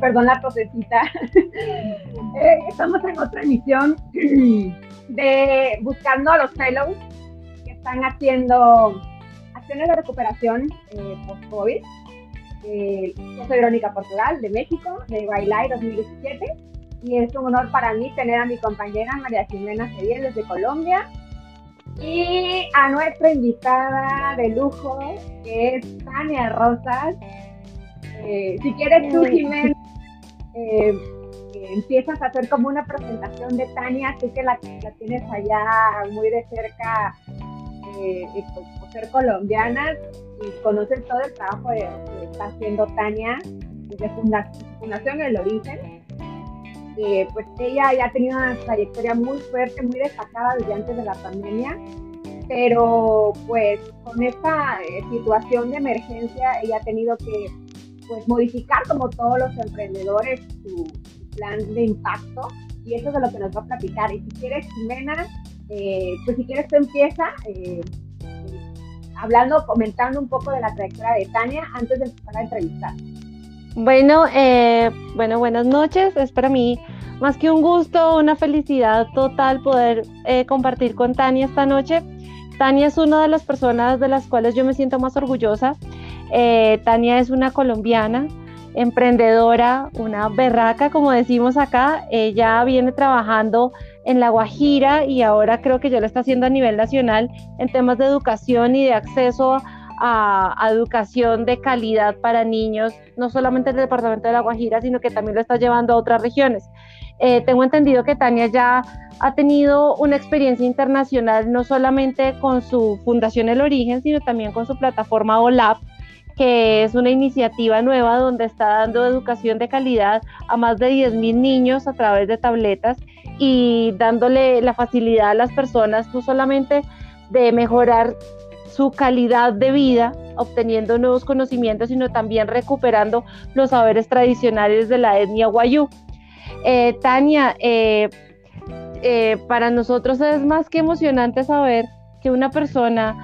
perdón la tosecita. Eh, estamos en otra emisión de buscando a los fellows que están haciendo acciones de recuperación eh, post-COVID. Eh, yo soy Verónica Portugal, de México, de Bailay 2017, y es un honor para mí tener a mi compañera María Jimena Cediel desde Colombia, y a nuestra invitada de lujo, que es Tania Rosas. Eh, si quieres tú, Jimena, eh, empiezas a hacer como una presentación de Tania, tú que la, tienes allá muy de cerca, eh, por ser colombiana, y conoces todo el trabajo que está haciendo Tania desde Fundación El Origen. pues ella ya ha tenido una trayectoria muy fuerte, muy destacada desde antes de la pandemia, pero pues con esta eh, situación de emergencia ella ha tenido que pues modificar como todos los emprendedores su, plan de impacto y eso es de lo que nos va a platicar. Y si quieres, Jimena, eh, pues si quieres tú empieza eh, hablando, comentando un poco de la trayectoria de Tania antes de empezar a entrevistar. Bueno, bueno, buenas noches. Es para mí más que un gusto, una felicidad total poder compartir con Tania esta noche. Tania es una de las personas de las cuales yo me siento más orgullosa. Eh, Tania es una colombiana, emprendedora, una berraca, como decimos acá. Ella viene trabajando en La Guajira y ahora creo que ya lo está haciendo a nivel nacional en temas de educación y de acceso a, educación de calidad para niños, no solamente en el departamento de La Guajira, sino que también lo está llevando a otras regiones. Eh, tengo entendido que Tania ya ha tenido una experiencia internacional no solamente con su Fundación El Origen, sino también con su plataforma OLAP, que es una iniciativa nueva donde está dando educación de calidad a más de 10.000 niños a través de tabletas y dándole la facilidad a las personas no solamente de mejorar su calidad de vida, obteniendo nuevos conocimientos, sino también recuperando los saberes tradicionales de la etnia guayú. Eh, Tania, eh, eh, para nosotros es más que emocionante saber que una persona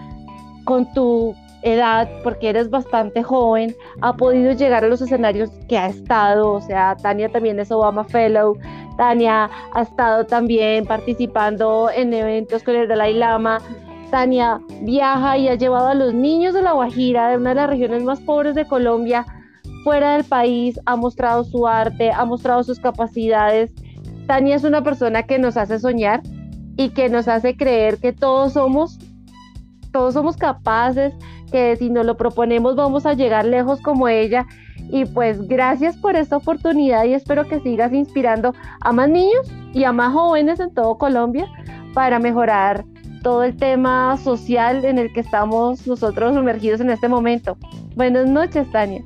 con tu edad, porque eres bastante joven, ha podido llegar a los escenarios que ha estado. O sea, Tania también es Obama Fellow. Tania ha estado también participando en eventos con el Dalai Lama. Tania viaja y ha llevado a los niños de La Guajira, de una de las regiones más pobres de Colombia, fuera del país, ha mostrado su arte, ha mostrado sus capacidades Tania es una persona que nos hace soñar y que nos hace creer que todos somos, todos somos capaces, que si nos lo proponemos vamos a llegar lejos como ella. Y pues gracias por esta oportunidad y espero que sigas inspirando a más niños y a más jóvenes en todo Colombia para mejorar todo el tema social en el que estamos nosotros sumergidos en este momento. Buenas noches, Tania.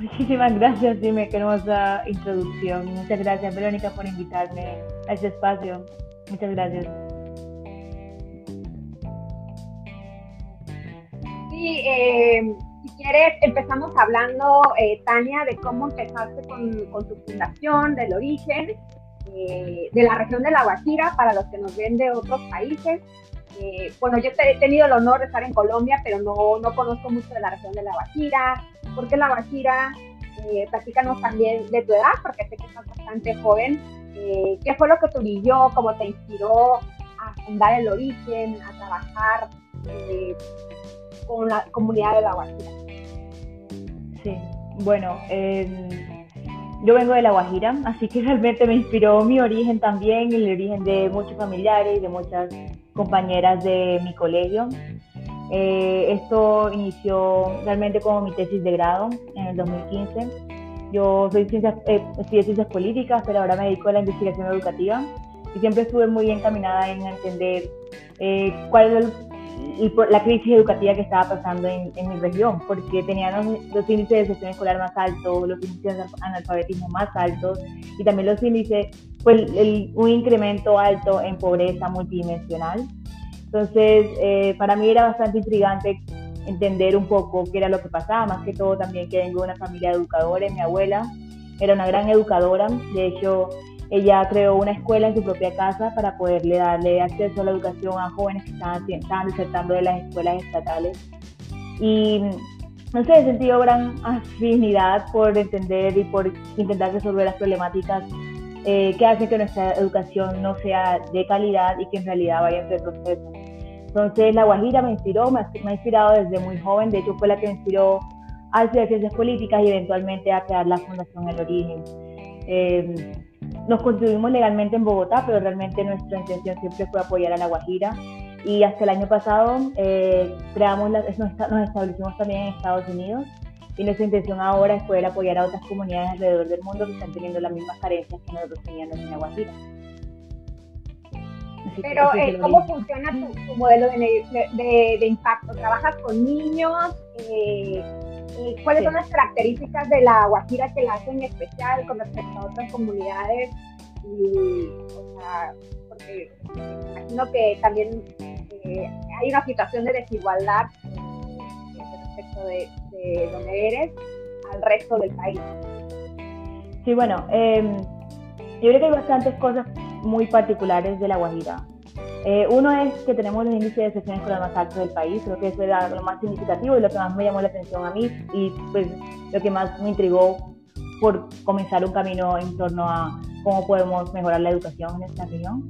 Muchísimas gracias, Dime, qué hermosa introducción. Muchas gracias, Verónica, por invitarme a este espacio. Muchas gracias. Sí, eh, si quieres, empezamos hablando, eh, Tania, de cómo empezaste con, tu fundación, del origen, eh, de la región de La Guajira, para los que nos ven de otros países. bueno, yo he tenido el honor de estar en Colombia, pero no, no conozco mucho de la región de La Guajira, por qué La Guajira, eh, platícanos también de tu edad, porque sé que estás bastante joven, eh, qué fue lo que te brilló, cómo te inspiró a fundar el origen, a trabajar eh, con la comunidad de La Guajira. Sí, bueno, em, yo vengo de La Guajira, así que realmente me inspiró mi origen también, el origen de muchos familiares, de muchas compañeras de mi colegio. Eh, esto inició realmente como mi tesis de grado en el 2015. Yo soy ciencias, eh, estudié ciencias políticas, pero ahora me dedico a la investigación educativa y siempre estuve muy encaminada en entender eh, cuál es la crisis educativa que estaba pasando en, mi región, porque teníamos los, índices de deserción escolar más altos, los índices de analfabetismo más altos y también los índices, pues un incremento alto en pobreza multidimensional. Entonces, eh, para mí era bastante intrigante entender un poco qué era lo que pasaba, más que todo también que vengo de una familia de educadores, mi abuela era una gran educadora, de hecho ella creó una escuela en su propia casa para poderle darle acceso a la educación a jóvenes que estaban, estaban desertando de las escuelas estatales. Y no sé, he sentido gran afinidad por entender y por intentar resolver las problemáticas eh, que hacen que nuestra educación no sea de calidad y que en realidad vaya a ser proceso. Entonces, La Guajira me inspiró, me ha, inspirado desde muy joven, de hecho fue la que me inspiró a estudiar ciencias políticas y eventualmente a crear la Fundación El Origen. Eh, nos constituimos legalmente en Bogotá, pero realmente nuestra intención siempre fue apoyar a La Guajira y hasta el año pasado eh, creamos nos, establecimos también en Estados Unidos y nuestra intención ahora es poder apoyar a otras comunidades alrededor del mundo que están teniendo las mismas carencias que nosotros teníamos en La Guajira. Pero, eh, ¿cómo funciona tu, modelo de, impacto? ¿Trabajas con niños? Eh, eh, ¿Cuáles son las características de la Guajira que la hacen especial con respecto a otras comunidades? Y, o sea, porque imagino que también hay una situación de desigualdad respecto de, de, donde eres al resto del país. Sí, bueno, em, yo creo que hay bastantes cosas muy particulares de La Guajira. Eh, uno es que tenemos los índices de excepciones escolar más altos del país, creo que eso era lo más significativo y lo que más me llamó la atención a mí y pues lo que más me intrigó por comenzar un camino en torno a cómo podemos mejorar la educación en esta región.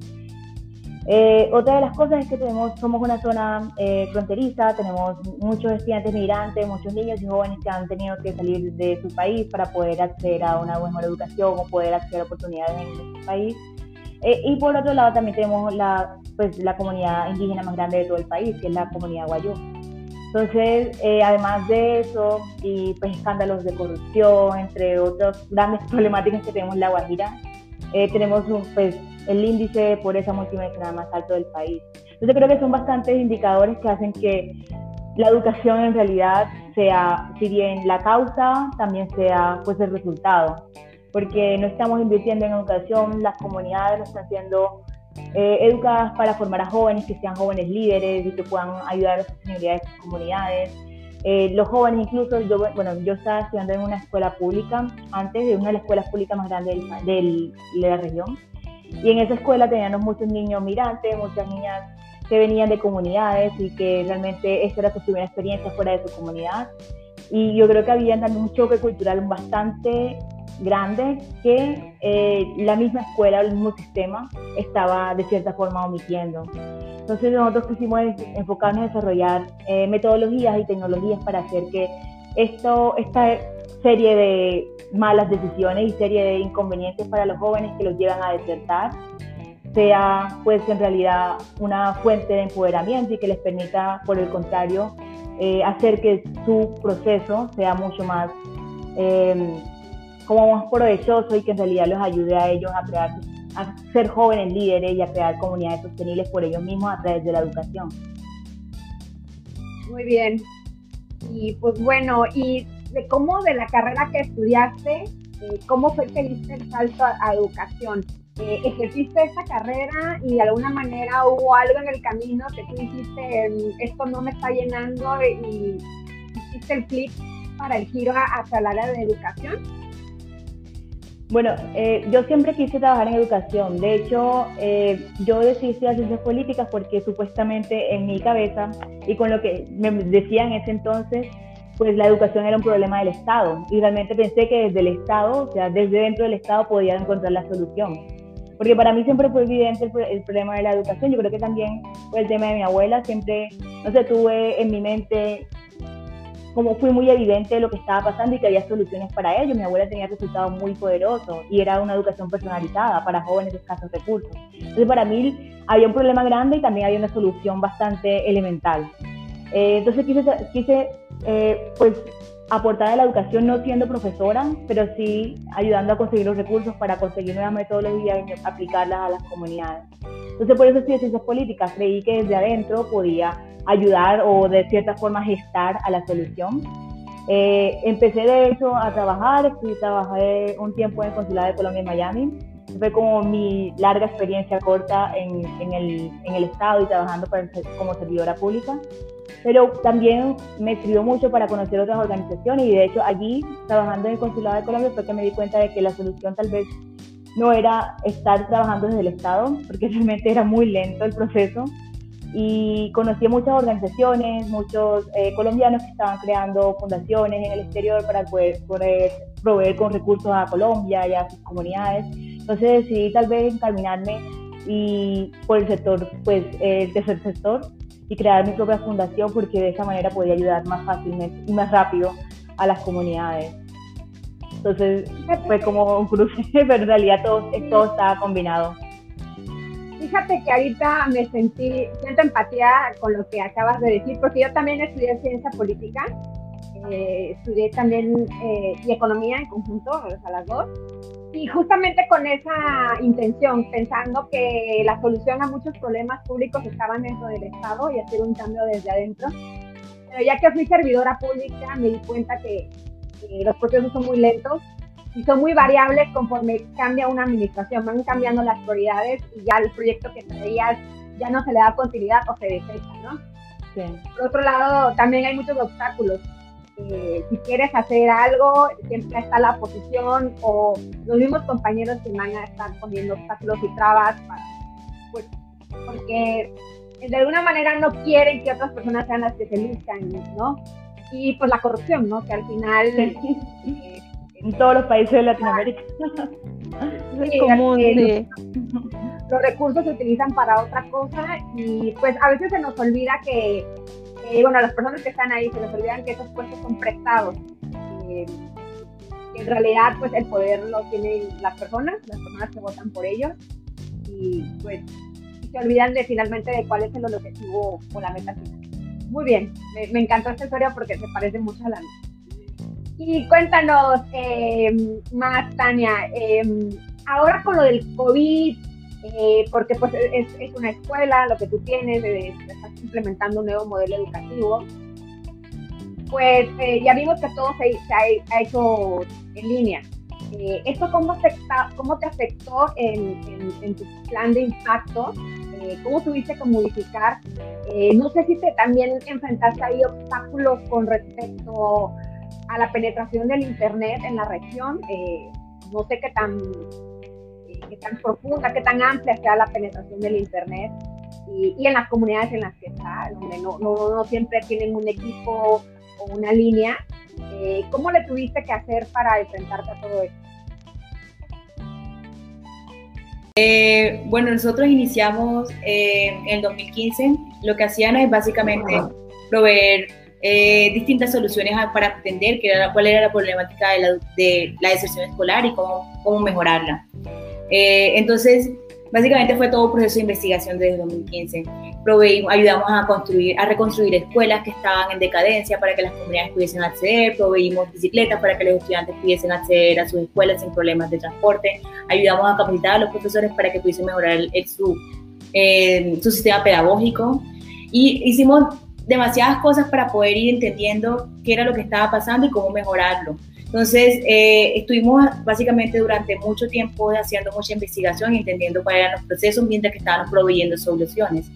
Eh, otra de las cosas es que tenemos, somos una zona eh, fronteriza, tenemos muchos estudiantes migrantes, muchos niños y jóvenes que han tenido que salir de su país para poder acceder a una mejor educación o poder acceder a oportunidades en nuestro país. Eh, y por otro lado también tenemos la, pues, la comunidad indígena más grande de todo el país, que es la comunidad guayú. Entonces, eh, además de eso, y pues escándalos de corrupción, entre otras grandes problemáticas que tenemos en La Guajira, eh, tenemos un, pues, el índice de pobreza multidimensional más alto del país. Entonces creo que son bastantes indicadores que hacen que la educación en realidad sea, si bien la causa, también sea pues el resultado porque no estamos invirtiendo en educación, las comunidades no están siendo eh, educadas para formar a jóvenes que sean jóvenes líderes y que puedan ayudar a la sostenibilidad de sus comunidades. Eh, los jóvenes incluso, yo, bueno, yo estaba estudiando en una escuela pública antes, de una de las escuelas públicas más grandes de la región, y en esa escuela teníamos muchos niños migrantes, muchas niñas que venían de comunidades y que realmente esta era su primera experiencia fuera de su comunidad. Y yo creo que había también un choque cultural bastante grande que eh, la misma escuela, el mismo sistema estaba de cierta forma omitiendo. Entonces nosotros quisimos enfocarnos en desarrollar eh, metodologías y tecnologías para hacer que esto, esta serie de malas decisiones y serie de inconvenientes para los jóvenes que los llevan a desertar sea pues en realidad una fuente de empoderamiento y que les permita por el contrario eh, hacer que su proceso sea mucho más eh, como más provechoso y que en realidad los ayude a ellos a crear, a ser jóvenes líderes y a crear comunidades sostenibles por ellos mismos a través de la educación. Muy bien. Y pues bueno, y de cómo de la carrera que estudiaste, eh, cómo fue que diste el salto a, educación. Eh, ejerciste esta carrera y de alguna manera hubo algo en el camino que tú dijiste, mm, esto no me está llenando y hiciste el clic para el giro hacia el área de educación. Bueno, eh, yo siempre quise trabajar en educación. De hecho, eh, yo decidí estudiar ciencias políticas porque supuestamente en mi cabeza y con lo que me decían en ese entonces, pues la educación era un problema del Estado. Y realmente pensé que desde el Estado, o sea, desde dentro del Estado podía encontrar la solución. Porque para mí siempre fue evidente el, el problema de la educación. Yo creo que también fue el tema de mi abuela. Siempre, no sé, tuve en mi mente como fue muy evidente lo que estaba pasando y que había soluciones para ello. Mi abuela tenía resultados muy poderosos y era una educación personalizada para jóvenes de escasos recursos. Entonces, para mí había un problema grande y también había una solución bastante elemental. Eh, entonces, quise, quise eh, pues, aportar a la educación no siendo profesora, pero sí ayudando a conseguir los recursos para conseguir nuevas metodologías y aplicarlas a las comunidades. Entonces, por eso estudié ciencias políticas. Creí que desde adentro podía ayudar o de cierta forma gestar a la solución. Eh, empecé de hecho a trabajar, estuve, trabajé un tiempo en el Consulado de Colombia en Miami. Fue como mi larga experiencia corta en, en, el, en el Estado y trabajando para, como servidora pública. Pero también me sirvió mucho para conocer otras organizaciones y de hecho allí, trabajando en el Consulado de Colombia, fue que me di cuenta de que la solución tal vez no era estar trabajando desde el Estado, porque realmente era muy lento el proceso, y conocí muchas organizaciones, muchos eh, colombianos que estaban creando fundaciones en el exterior para poder, proveer con recursos a Colombia y a sus comunidades. Entonces decidí tal vez encaminarme y por el sector, pues el tercer sector y crear mi propia fundación porque de esa manera podía ayudar más fácilmente y más rápido a las comunidades. Entonces fue como un cruce, pero en realidad todo, todo estaba combinado. Fíjate que ahorita me sentí, siento empatía con lo que acabas de decir, porque yo también estudié ciencia política, eh, estudié también eh, y economía en conjunto, o sea, las dos, y justamente con esa intención, pensando que la solución a muchos problemas públicos estaban dentro del Estado y hacer un cambio desde adentro. Pero ya que fui servidora pública, me di cuenta que los procesos son muy lentos y son muy variables conforme cambia una administración, van cambiando las prioridades y ya el proyecto que traías ya no se le da continuidad o se desecha, ¿no? Sí. Por otro lado, también hay muchos obstáculos. Eh, si quieres hacer algo, siempre está la oposición o los mismos compañeros que van a estar poniendo obstáculos y trabas, para, pues, porque de alguna manera no quieren que otras personas sean las que se luzcan, ¿no? Y pues la corrupción, ¿no? Que al final... Eh, en todos los países de Latinoamérica. es común, sí. Los, recursos se utilizan para otra cosa y pues a veces se nos olvida que, bueno, las personas que están ahí se les olvidan que esos puestos son prestados. Eh, en realidad pues el poder lo tienen las personas, las personas que votan por ellos y pues se olvidan de finalmente de cuál es el objetivo o la meta final. Muy bien, me, me encantó esta historia porque se parece mucho a la mía. Y cuéntanos eh, más, Tania, eh, ahora con lo del COVID, eh, porque pues es, una escuela, lo que tú tienes, estás implementando un nuevo modelo educativo, pues ya vimos que todo se, ha, hecho en línea. ¿Esto cómo, afecta, cómo te afectó en tu plan de impacto? ¿Cómo tuviste que modificar? no sé si te también enfrentaste ahí obstáculos con respecto a la penetración del Internet en la región. Eh, no sé qué tan, eh, qué tan profunda, qué tan amplia sea la penetración del Internet y, y en las comunidades en las que está, donde no, no, no siempre tienen un equipo o una línea. Eh, ¿Cómo le tuviste que hacer para enfrentarte a todo esto? bueno, nosotros iniciamos en el 2015. Lo que hacían es básicamente proveer eh, distintas soluciones para entender qué era, cuál era la problemática de la, de la deserción escolar y cómo, cómo mejorarla. Eh, entonces, básicamente fue todo un proceso de investigación desde 2015. Proveímos, ayudamos a, construir, a reconstruir escuelas que estaban en decadencia para que las comunidades pudiesen acceder, proveímos bicicletas para que los estudiantes pudiesen acceder a sus escuelas sin problemas de transporte, ayudamos a capacitar a los profesores para que pudiesen mejorar el, su, eh, su sistema pedagógico y hicimos demasiadas cosas para poder ir entendiendo qué era lo que estaba pasando y cómo mejorarlo. Entonces, eh, estuvimos básicamente durante mucho tiempo haciendo mucha investigación, entendiendo cuáles eran los procesos mientras que estábamos proveyendo soluciones.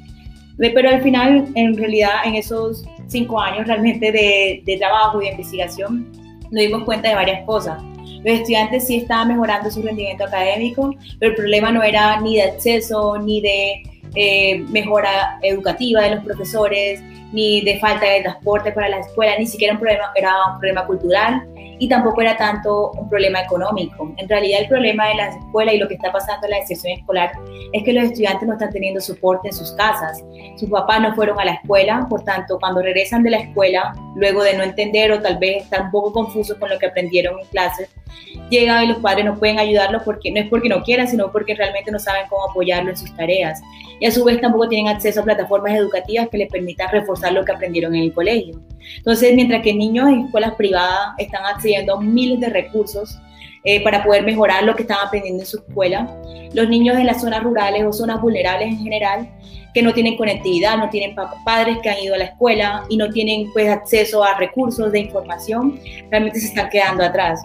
Pero al final, en realidad, en esos cinco años realmente de, de trabajo y de investigación, nos dimos cuenta de varias cosas. Los estudiantes sí estaban mejorando su rendimiento académico, pero el problema no era ni de acceso, ni de eh, mejora educativa de los profesores, ni de falta de transporte para la escuela, ni siquiera un problema, era un problema cultural y tampoco era tanto un problema económico. En realidad el problema de la escuela y lo que está pasando en la deserción escolar es que los estudiantes no están teniendo soporte en sus casas. Sus papás no fueron a la escuela, por tanto, cuando regresan de la escuela, luego de no entender o tal vez estar un poco confusos con lo que aprendieron en clases, llegan y los padres no pueden ayudarlos porque no es porque no quieran, sino porque realmente no saben cómo apoyarlo en sus tareas. Y a su vez tampoco tienen acceso a plataformas educativas que les permitan reforzar lo que aprendieron en el colegio. Entonces, mientras que niños en escuelas privadas están accediendo a miles de recursos eh, para poder mejorar lo que están aprendiendo en su escuela, los niños en las zonas rurales o zonas vulnerables en general, que no tienen conectividad, no tienen padres que han ido a la escuela y no tienen pues acceso a recursos de información, realmente se están quedando atrás.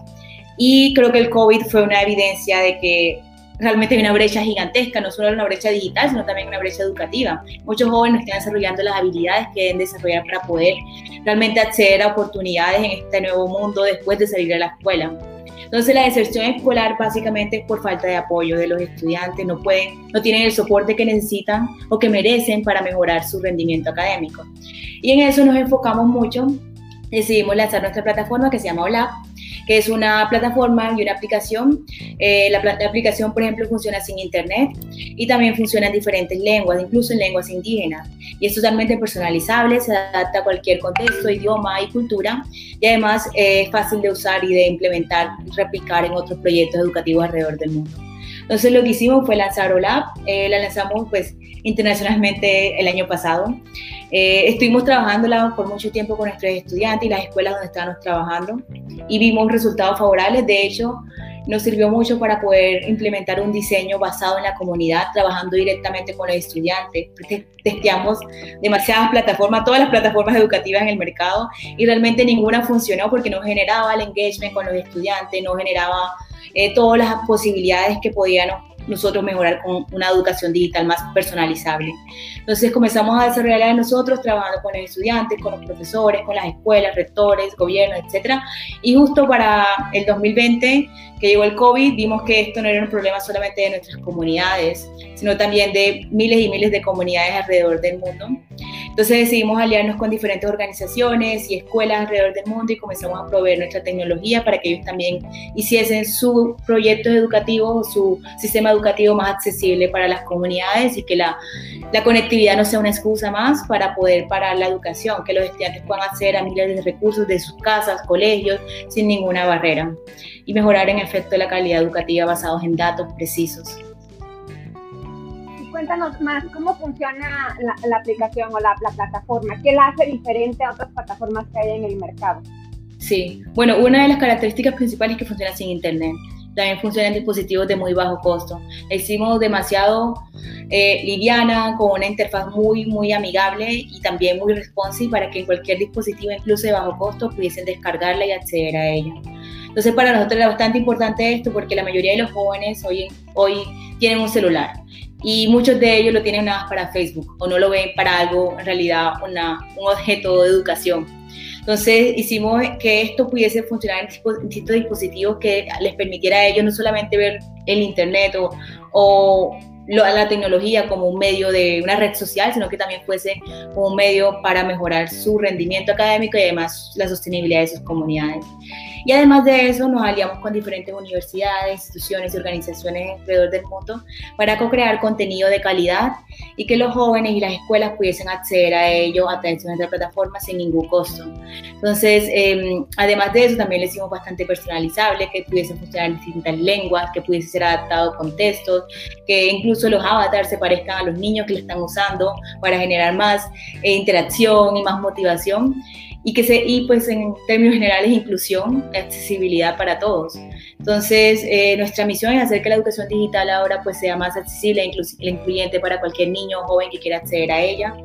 Y creo que el COVID fue una evidencia de que realmente hay una brecha gigantesca, no solo una brecha digital, sino también una brecha educativa. Muchos jóvenes están desarrollando las habilidades que deben desarrollar para poder realmente acceder a oportunidades en este nuevo mundo después de salir de la escuela. Entonces la deserción escolar básicamente es por falta de apoyo de los estudiantes, no pueden, no tienen el soporte que necesitan o que merecen para mejorar su rendimiento académico. Y en eso nos enfocamos mucho, decidimos lanzar nuestra plataforma que se llama OLAP, que es una plataforma y una aplicación. Eh, la, aplicación, por ejemplo, funciona sin internet y también funciona en diferentes lenguas, incluso en lenguas indígenas. Y es totalmente personalizable, se adapta a cualquier contexto, idioma y cultura y además eh, es fácil de usar y de implementar y replicar en otros proyectos educativos alrededor del mundo. Entonces lo que hicimos fue lanzar OLAP, eh, la lanzamos pues internacionalmente el año pasado. Eh, estuvimos trabajándola por mucho tiempo con nuestros estudiantes y las escuelas donde estábamos trabajando y vimos resultados favorables. De hecho, nos sirvió mucho para poder implementar un diseño basado en la comunidad, trabajando directamente con los estudiantes. Testeamos demasiadas plataformas, todas las plataformas educativas en el mercado y realmente ninguna funcionó porque no generaba el engagement con los estudiantes, no generaba eh, todas las posibilidades que podíamos nosotros mejorar con una educación digital más personalizable. Entonces comenzamos a desarrollarla nosotros trabajando con los estudiantes, con los profesores, con las escuelas, rectores, gobiernos, etcétera. Y justo para el 2020 que llegó el COVID, vimos que esto no era un problema solamente de nuestras comunidades, sino también de miles y miles de comunidades alrededor del mundo. Entonces decidimos aliarnos con diferentes organizaciones y escuelas alrededor del mundo y comenzamos a proveer nuestra tecnología para que ellos también hiciesen su proyecto educativo, su sistema educativo más accesible para las comunidades y que la, la conectividad no sea una excusa más para poder parar la educación, que los estudiantes puedan acceder a miles de recursos de sus casas, colegios, sin ninguna barrera y mejorar en efecto la calidad educativa basados en datos precisos. cuéntanos más cómo funciona la, aplicación o la, la, plataforma, qué la hace diferente a otras plataformas que hay en el mercado. Sí, bueno, una de las características principales es que funciona sin internet también funciona en dispositivos de muy bajo costo. La hicimos demasiado eh, liviana, con una interfaz muy, muy amigable y también muy responsive para que en cualquier dispositivo, incluso de bajo costo, pudiesen descargarla y acceder a ella. Entonces para nosotros es bastante importante esto porque la mayoría de los jóvenes hoy, hoy tienen un celular y muchos de ellos lo tienen nada más para Facebook o no lo ven para algo, en realidad, una, un objeto de educación. Entonces hicimos que esto pudiese funcionar en distintos dispositivos que les permitiera a ellos no solamente ver el Internet o, o la tecnología como un medio de una red social, sino que también fuese un medio para mejorar su rendimiento académico y además la sostenibilidad de sus comunidades. Y además de eso, nos aliamos con diferentes universidades, instituciones y organizaciones alrededor del mundo para co-crear contenido de calidad y que los jóvenes y las escuelas pudiesen acceder a ello a través de nuestra plataforma sin ningún costo. Entonces, em, además de eso, también le hicimos bastante personalizable, que pudiese funcionar en distintas lenguas, que pudiese ser adaptado a contextos, que incluso los avatars se parezcan a los niños que lo están usando para generar más eh, interacción y más motivación y que se y pues en términos generales inclusión, accesibilidad para todos. Entonces, eh, nuestra misión es hacer que la educación digital ahora pues sea más accesible e incluyente para cualquier niño o joven que quiera acceder a ella.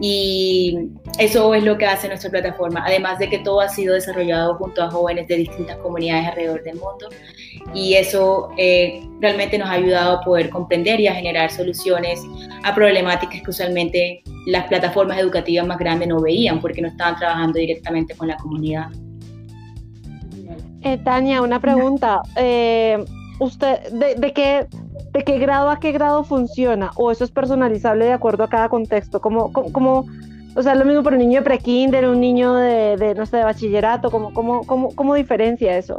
Y eso es lo que hace nuestra plataforma, además de que todo ha sido desarrollado junto a jóvenes de distintas comunidades alrededor del mundo. Y eso eh, realmente nos ha ayudado a poder comprender y a generar soluciones a problemáticas que usualmente las plataformas educativas más grandes no veían porque no estaban trabajando directamente con la comunidad. Eh, Tania, una pregunta. Eh, ¿Usted de, qué, de qué grado a qué grado funciona? ¿O eso es personalizable de acuerdo a cada contexto? ¿Cómo, cómo, o sea, lo mismo para un niño de prekinder, un niño de, de, no sé, de bachillerato? ¿Cómo, cómo, cómo, cómo diferencia eso?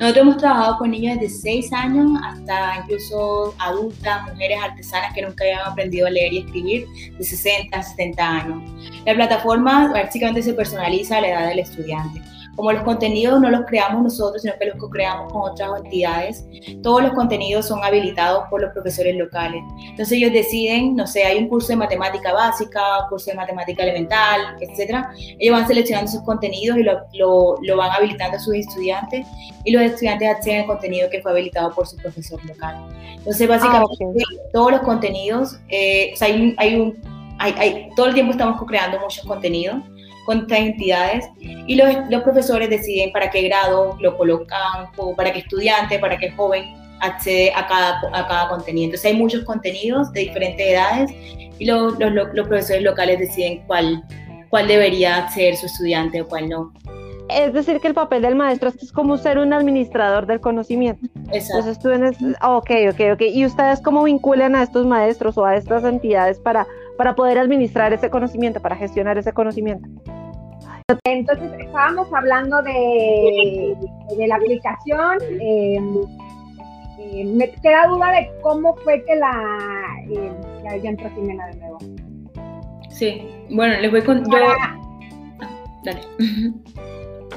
Nosotros hemos trabajado con niños desde 6 años hasta incluso adultas, mujeres artesanas que nunca habían aprendido a leer y escribir, de 60 a 70 años. La plataforma básicamente se personaliza a la edad del estudiante. Como los contenidos no los creamos nosotros, sino que los co-creamos con otras entidades, todos los contenidos son habilitados por los profesores locales. Entonces ellos deciden, no sé, hay un curso de matemática básica, un curso de matemática elemental, etcétera. Ellos van seleccionando sus contenidos y lo, lo, lo van habilitando a sus estudiantes y los estudiantes acceden al contenido que fue habilitado por su profesor local. Entonces, básicamente, ah, todos los contenidos, eh, o sea, hay, hay un, hay, hay, todo el tiempo estamos co-creando muchos contenidos con estas entidades y los, los, profesores deciden para qué grado lo colocan, o para qué estudiante, para qué joven accede a cada, a cada contenido. Entonces hay muchos contenidos de diferentes edades y los, los, los profesores locales deciden cuál, cuál debería ser su estudiante o cuál no. es decir, que el papel del maestro es como ser un administrador del conocimiento. Exacto. Entonces tú en ok, ok, ok. ¿Y ustedes cómo vinculan a estos maestros o a estas entidades para, para poder administrar ese conocimiento, para gestionar ese conocimiento? Entonces, estábamos hablando de, de la aplicación. Eh, eh, me queda duda de cómo fue que la... Eh, ya, entró Jimena de nuevo. Sí, bueno, les voy con... Para, ah, dale.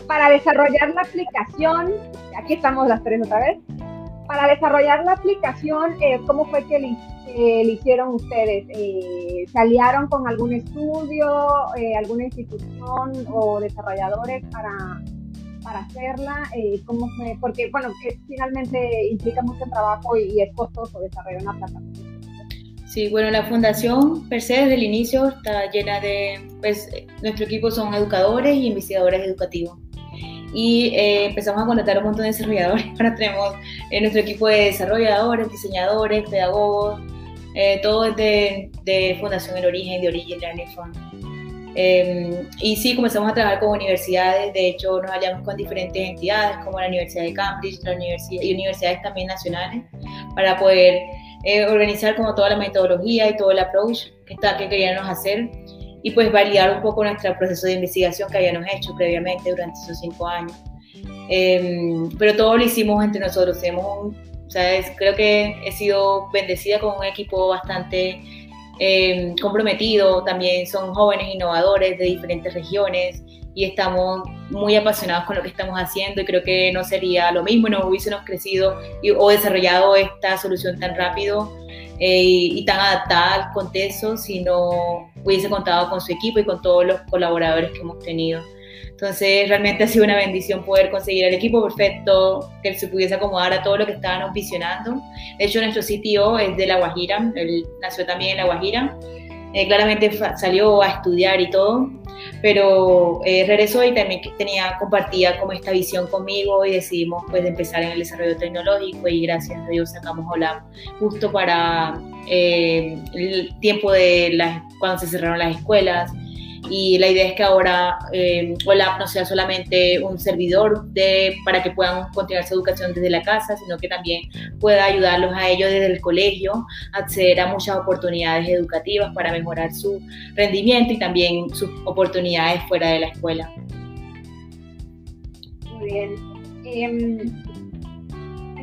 para desarrollar la aplicación, aquí estamos las tres otra vez, para desarrollar la aplicación, eh, ¿cómo fue que le, hicieron ustedes? Eh, ¿Se aliaron con algún estudio, eh, alguna institución o desarrolladores para, para hacerla? ¿Cómo fue? Porque, bueno, que finalmente implica mucho trabajo y, es costoso desarrollar una plataforma. Sí, bueno, la fundación per se desde el inicio está llena de, pues nuestro equipo son educadores y investigadores educativos y eh, empezamos a contratar un montón de desarrolladores. Ahora tenemos en nuestro equipo de desarrolladores, diseñadores, pedagogos, eh, todo es de, de, Fundación El Origen, de Origin Learning Fund. Em, y sí, comenzamos a trabajar con universidades, de hecho nos hallamos con diferentes entidades como la Universidad de Cambridge la universidad, y universidades también nacionales para poder eh, organizar como toda la metodología y todo el approach que, está, que queríamos hacer y pues validar un poco nuestro proceso de investigación que habíamos hecho previamente durante esos cinco años. Em, pero todo lo hicimos entre nosotros. Hemos, creo que he sido bendecida con un equipo bastante em, comprometido. También son jóvenes innovadores de diferentes regiones y estamos muy apasionados con lo que estamos haciendo y creo que no sería lo mismo, no hubiésemos crecido o desarrollado esta solución tan rápido eh, y, tan adaptada al contexto si no hubiese contado con su equipo y con todos los colaboradores que hemos tenido. Entonces, realmente ha sido una bendición poder conseguir el equipo perfecto que se pudiese acomodar a todo lo que estábamos visionando. De hecho, nuestro sitio es de La Guajira, él nació también en La Guajira. Eh, claramente salió a estudiar y todo, pero eh, regresó y también tenía, compartía como esta visión conmigo y decidimos pues empezar en el desarrollo tecnológico y gracias a Dios sacamos OLAP justo para eh, el tiempo de cuando se cerraron las escuelas y la idea es que ahora eh, OLAP no sea solamente un servidor de, para que puedan continuar su educación desde la casa, sino que también pueda ayudarlos a ellos desde el colegio a acceder a muchas oportunidades educativas para mejorar su rendimiento y también sus oportunidades fuera de la escuela. Muy bien. Em,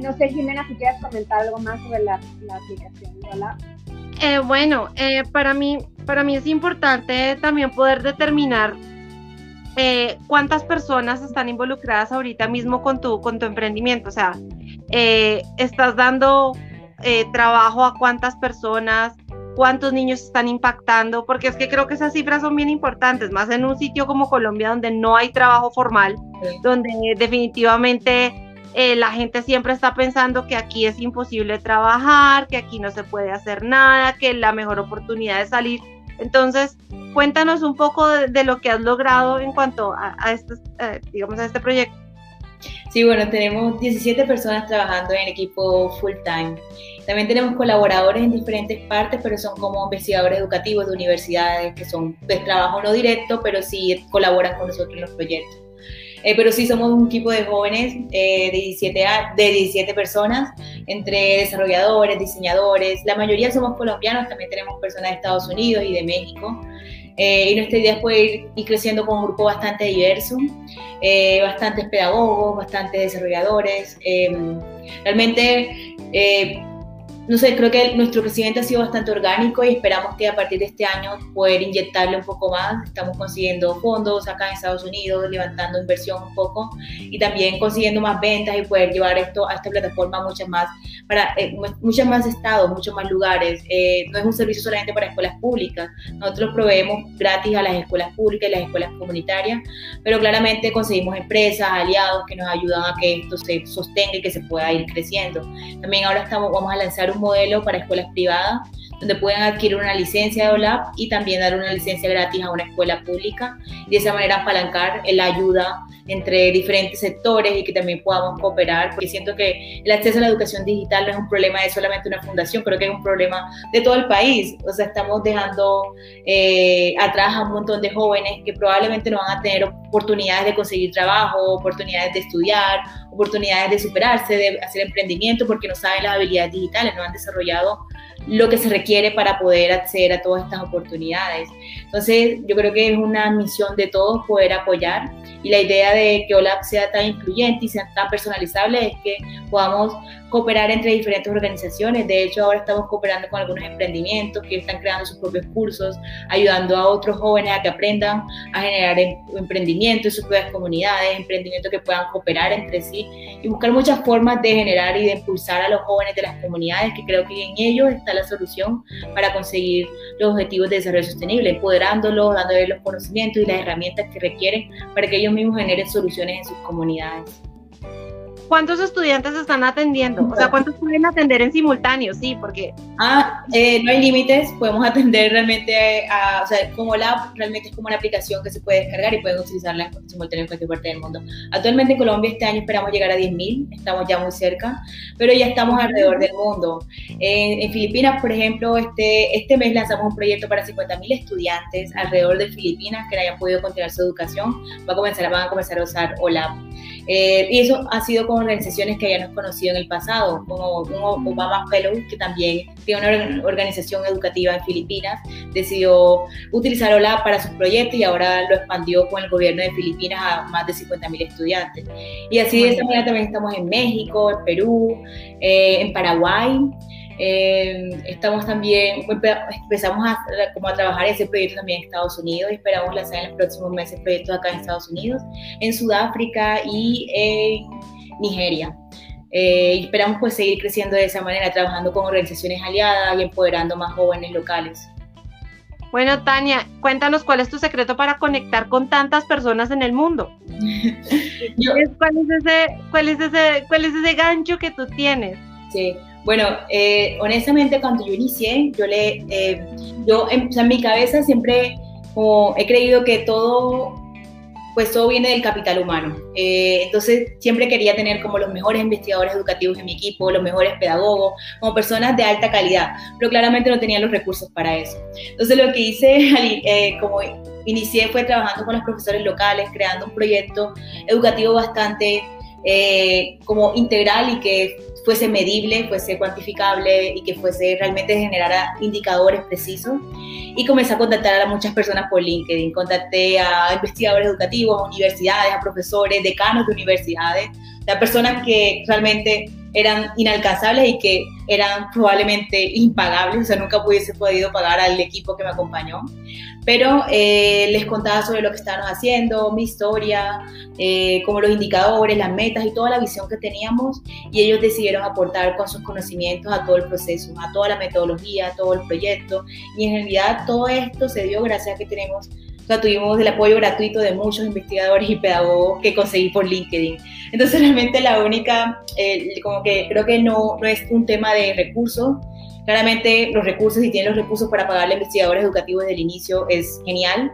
no sé, Jimena, si quieres comentar algo más sobre la, aplicación de OLAP. Eh, bueno, eh, para mí para mí es importante también poder determinar eh, cuántas personas están involucradas ahorita mismo con tu, con tu emprendimiento. O sea, eh, estás dando eh, trabajo a cuántas personas, cuántos niños están impactando, porque es que creo que esas cifras son bien importantes, más en un sitio como Colombia donde no hay trabajo formal, donde definitivamente la gente siempre está pensando que aquí es imposible trabajar, que aquí no se puede hacer nada, que la mejor oportunidad es salir entonces, cuéntanos un poco de, lo que has logrado en cuanto a, este, eh, digamos, a este proyecto. Sí, bueno, tenemos 17 personas trabajando en equipo full time. También tenemos colaboradores en diferentes partes, pero son como investigadores educativos de universidades que son de trabajo no directo, pero sí colaboran con nosotros en los proyectos. Eh, pero sí somos un equipo de jóvenes eh, de, 17 de 17 personas, entre desarrolladores, diseñadores, la mayoría somos colombianos, también tenemos personas de Estados Unidos y de México. Eh, y nuestra idea es poder ir, creciendo con un grupo bastante diverso, bastantes pedagogos, bastantes desarrolladores. realmente no sé, creo que nuestro crecimiento ha sido bastante orgánico y esperamos que a partir de este año poder inyectarle un poco más. Estamos consiguiendo fondos acá en Estados Unidos, levantando inversión un poco y también consiguiendo más ventas y poder llevar esto a esta plataforma a muchas más, para eh, muchos más estados, muchos más lugares. Eh, no es un servicio solamente para escuelas públicas, nosotros proveemos gratis a las escuelas públicas y las escuelas comunitarias, pero claramente conseguimos empresas, aliados que nos ayudan a que esto se sostenga y que se pueda ir creciendo. También ahora estamos, vamos a lanzar un modelo para escuelas privadas donde pueden adquirir una licencia de OLAP y también dar una licencia gratis a una escuela pública. Y de esa manera apalancar la ayuda entre diferentes sectores y que también podamos cooperar, porque siento que el acceso a la educación digital no es un problema de solamente una fundación, creo que es un problema de todo el país. O sea, estamos dejando eh, atrás a un montón de jóvenes que probablemente no van a tener oportunidades de conseguir trabajo, oportunidades de estudiar, oportunidades de superarse, de hacer emprendimiento, porque no saben las habilidades digitales, no han desarrollado lo que se requiere para poder acceder a todas estas oportunidades. Entonces, yo creo que es una misión de todos poder apoyar y la idea de que OLAP sea tan incluyente y sea tan personalizable es que podamos cooperar entre diferentes organizaciones. De hecho, ahora estamos cooperando con algunos emprendimientos que están creando sus propios cursos, ayudando a otros jóvenes a que aprendan a generar em, emprendimientos en sus propias comunidades, emprendimientos que puedan cooperar entre sí y buscar muchas formas de generar y de impulsar a los jóvenes de las comunidades, que creo que en ellos está la solución para conseguir los objetivos de desarrollo sostenible, empoderándolos, dándoles los conocimientos y las herramientas que requieren para que ellos mismos generen soluciones en sus comunidades. ¿Cuántos estudiantes están atendiendo? O sea, ¿cuántos pueden atender en simultáneo? Sí, porque... Ah, eh, no hay límites, podemos atender realmente, a, o sea, como la realmente es como una aplicación que se puede descargar y pueden utilizarla en simultáneo en cualquier parte del mundo. Actualmente en Colombia este año esperamos llegar a 10.000, estamos ya muy cerca, pero ya estamos alrededor del mundo. En, Filipinas, por ejemplo, este, este mes lanzamos un proyecto para 50.000 estudiantes alrededor de Filipinas que hayan podido continuar su educación, va a comenzar, van a comenzar a usar OLAP. Eh, y eso ha sido con organizaciones que ya nos conocido en el pasado, como Obama Fellow, que también tiene una organización educativa en Filipinas, decidió utilizar OLA para sus proyectos y ahora lo expandió con el gobierno de Filipinas a más de 50.000 estudiantes. Y así de esta manera también estamos en México, en Perú, eh, en Paraguay. Eh, estamos también, empezamos a, como a trabajar ese proyecto también en Estados Unidos y esperamos lanzar en los próximos meses proyectos acá en Estados Unidos, en Sudáfrica y en Nigeria. Eh, esperamos pues seguir creciendo de esa manera, trabajando con organizaciones aliadas y empoderando más jóvenes locales. Bueno, Tania, cuéntanos cuál es tu secreto para conectar con tantas personas en el mundo. ¿Cuál, es ese, cuál, es ese, ¿Cuál es ese gancho que tú tienes? Sí, bueno, eh, honestamente cuando yo inicié, yo le, eh, yo en, en, mi cabeza siempre como he creído que todo, pues todo viene del capital humano. Eh, entonces siempre quería tener como los mejores investigadores educativos en mi equipo, los mejores pedagogos, como personas de alta calidad, pero claramente no tenía los recursos para eso. Entonces lo que hice, como inicié fue trabajando con los profesores locales, creando un proyecto educativo bastante como integral y que fuese medible, fuese cuantificable y que fuese realmente generara indicadores precisos. Y comencé a contactar a muchas personas por LinkedIn. Contacté a investigadores educativos, a universidades, a profesores, decanos de universidades, a personas que realmente eran inalcanzables y que eran probablemente impagables, o sea, nunca hubiese podido pagar al equipo que me acompañó. Pero eh, les contaba sobre lo que estábamos haciendo, mi historia, eh, como los indicadores, las metas y toda la visión que teníamos, y ellos decidieron aportar con sus conocimientos a todo el proceso, a toda la metodología, a todo el proyecto, y en realidad todo esto se dio gracias a que tenemos o sea, tuvimos el apoyo gratuito de muchos investigadores y pedagogos que conseguí por LinkedIn. Entonces, realmente la única, eh, como que creo que no, no es un tema de recursos. Claramente los recursos, si tienen los recursos para pagarle a investigadores educativos desde el inicio, es genial.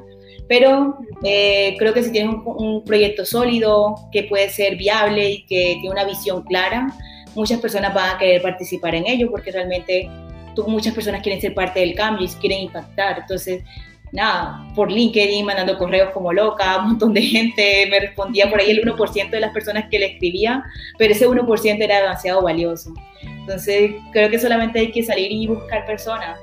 Pero eh, creo que si tienes un, un proyecto sólido, que puede ser viable y que tiene una visión clara, muchas personas van a querer participar en ello porque realmente muchas personas quieren ser parte del cambio y quieren impactar. Entonces, nada, por LinkedIn, mandando correos como loca, un montón de gente me respondía por ahí el 1% de las personas que le escribía, pero ese 1% era demasiado valioso. Entonces, creo que solamente hay que salir y buscar personas.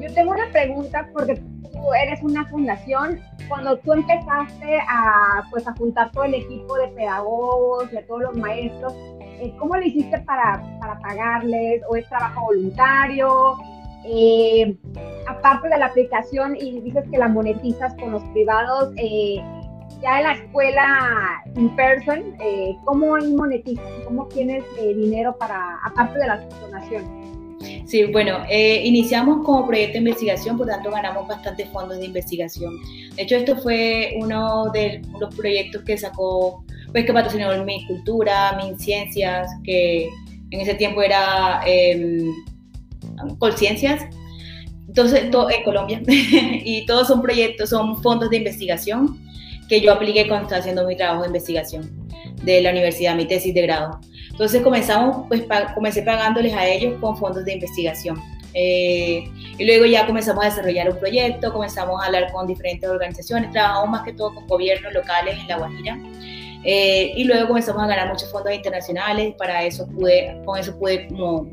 Yo tengo una pregunta porque tú eres una fundación. Cuando tú empezaste a, pues, a juntar todo el equipo de pedagogos y a todos los maestros, eh, ¿cómo lo hiciste para, para pagarles? ¿O es trabajo voluntario? Eh, aparte de la aplicación y dices que la monetizas con los privados, eh, ya en la escuela in person, eh, ¿cómo monetizas? ¿Cómo tienes eh, dinero para, aparte de las donaciones? Sí, bueno, iniciamos como proyecto de investigación, por tanto ganamos bastantes fondos de investigación. De hecho, esto fue uno de los proyectos que sacó, pues que patrocinó mi cultura, mi ciencias, que en ese tiempo era eh, Colciencias, entonces, todo, en Colombia, y todos son proyectos, son fondos de investigación que yo apliqué cuando estaba haciendo mi trabajo de investigación de la universidad, mi tesis de grado. Entonces comenzamos, pues comencé pagándoles a ellos con fondos de investigación. Eh, y luego ya comenzamos a desarrollar un proyecto, comenzamos a hablar con diferentes organizaciones, trabajamos más que todo con gobiernos locales en La Guajira. Eh, y luego comenzamos a ganar muchos fondos internacionales, para eso pude, con eso pude como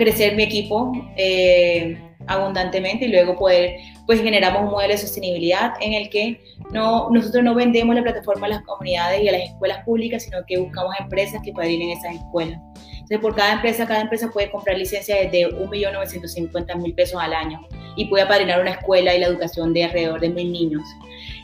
crecer mi equipo eh, abundantemente y luego poder, pues generamos un modelo de sostenibilidad en el que no, nosotros no vendemos la plataforma a las comunidades y a las escuelas públicas, sino que buscamos empresas que padrinen esas escuelas. Entonces, por cada empresa, cada empresa puede comprar licencia desde 1.950.000 pesos al año y puede apadrinar una escuela y la educación de alrededor de mil niños.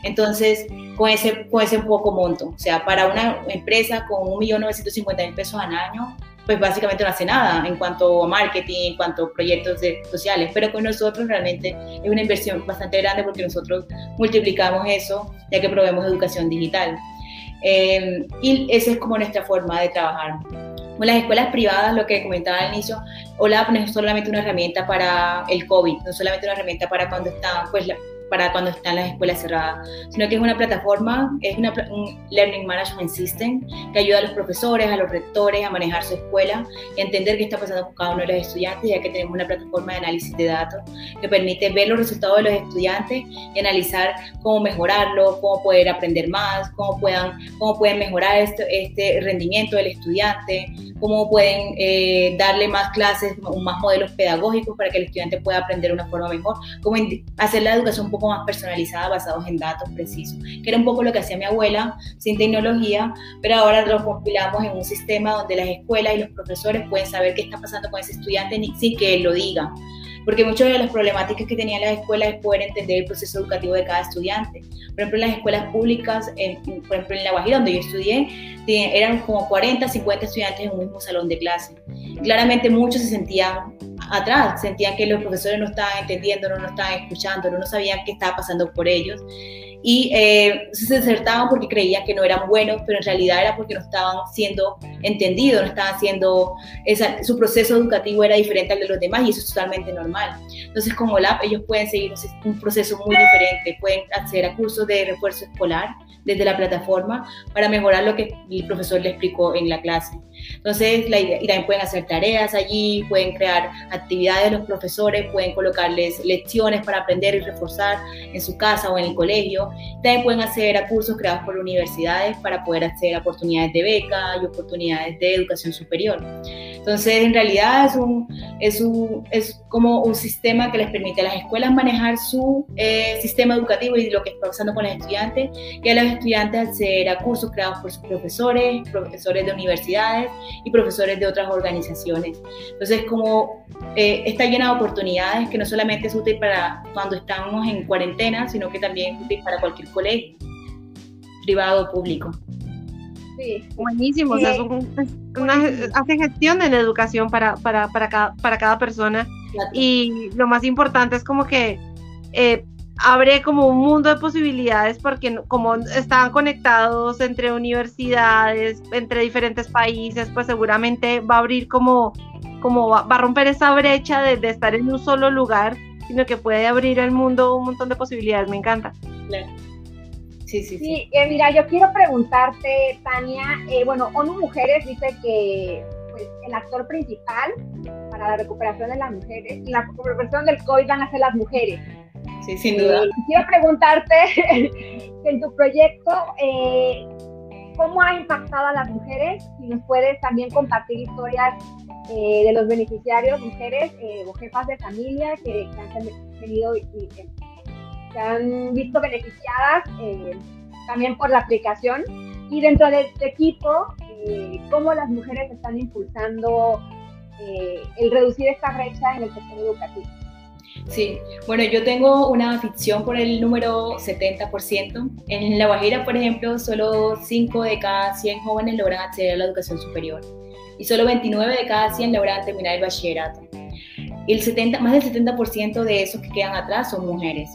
Entonces, con ese, con ese poco monto, o sea, para una empresa con 1.950.000 pesos al año, pues básicamente no hace nada en cuanto a marketing, en cuanto a proyectos sociales, pero con nosotros realmente es una inversión bastante grande porque nosotros multiplicamos eso ya que proveemos educación digital. Eh, y esa es como nuestra forma de trabajar. Con las escuelas privadas, lo que comentaba al inicio, OLAP no es solamente una herramienta para el COVID, no es solamente una herramienta para cuando están pues, para cuando están las escuelas cerradas, sino que es una plataforma, es una, un Learning Management System que ayuda a los profesores, a los rectores a manejar su escuela y entender qué está pasando con cada uno de los estudiantes, ya que tenemos una plataforma de análisis de datos que permite ver los resultados de los estudiantes y analizar cómo mejorarlo, cómo poder aprender más, cómo, puedan, cómo pueden mejorar este, este rendimiento del estudiante, cómo pueden eh, darle más clases, más modelos pedagógicos para que el estudiante pueda aprender de una forma mejor, cómo hacer la educación poco más personalizada basados en datos precisos, que era un poco lo que hacía mi abuela sin tecnología, pero ahora lo compilamos en un sistema donde las escuelas y los profesores pueden saber qué está pasando con ese estudiante sin que él lo diga porque muchas de las problemáticas que tenían las escuelas es poder entender el proceso educativo de cada estudiante. Por ejemplo, en las escuelas públicas, por ejemplo, en La Guajira, donde yo estudié, eran como 40, 50 estudiantes en un mismo salón de clase. Claramente muchos se sentían atrás, sentían que los profesores no estaban entendiendo, no estaban escuchando, no sabían qué estaba pasando por ellos y eh, se desertaban porque creían que no eran buenos, pero en realidad era porque no estaban siendo entendidos, no estaban siendo, esa, su proceso educativo era diferente al de los demás y eso es totalmente normal. Entonces con OLAP ellos pueden seguir un proceso muy diferente, pueden acceder a cursos de refuerzo escolar desde la plataforma para mejorar lo que el profesor le explicó en la clase. Entonces, la idea, y también pueden hacer tareas allí, pueden crear actividades los profesores, pueden colocarles lecciones para aprender y reforzar en su casa o en el colegio. También pueden acceder a cursos creados por universidades para poder acceder a oportunidades de beca y oportunidades de educación superior. Entonces, en realidad es, un, es, un, es como un sistema que les permite a las escuelas manejar su eh, sistema educativo y lo que está pasando con los estudiantes y a los estudiantes acceder a cursos creados por sus profesores, profesores de universidades y profesores de otras organizaciones. Entonces, como eh, está llena de oportunidades que no solamente es útil para cuando estamos en cuarentena, sino que también es útil para cualquier colegio, privado o público. Sí. Buenísimo, o sea, hacen gestión la educación para, para, para, cada, para cada persona y lo más importante es como que eh, abre como un mundo de posibilidades porque como están conectados entre universidades, entre diferentes países, pues seguramente va a abrir como, como va, a romper esa brecha de, de, estar en un solo lugar, sino que puede abrir el mundo un montón de posibilidades, me encanta. Claro. Sí, sí, sí. Eh, mira, yo quiero preguntarte, Tania, eh, bueno, ONU Mujeres dice que pues, el actor principal para la recuperación de las mujeres, la recuperación del COVID van a ser las mujeres. Sí, sin duda. Eh, quiero preguntarte, en tu proyecto, ¿cómo ha impactado a las mujeres? Si nos puedes también compartir historias de los beneficiarios, mujeres o jefas de familia que, que han tenido se han visto beneficiadas eh, también por la aplicación y dentro de este equipo, eh, cómo las mujeres están impulsando eh, el reducir esta brecha en el sector educativo. Sí, bueno, yo tengo una ficción por el número 70%. En La Guajira, por ejemplo, solo 5 de cada 100 jóvenes logran acceder a la educación superior y solo 29 de cada 100 logran terminar el bachillerato. El 70, más del 70% de esos que quedan atrás son mujeres.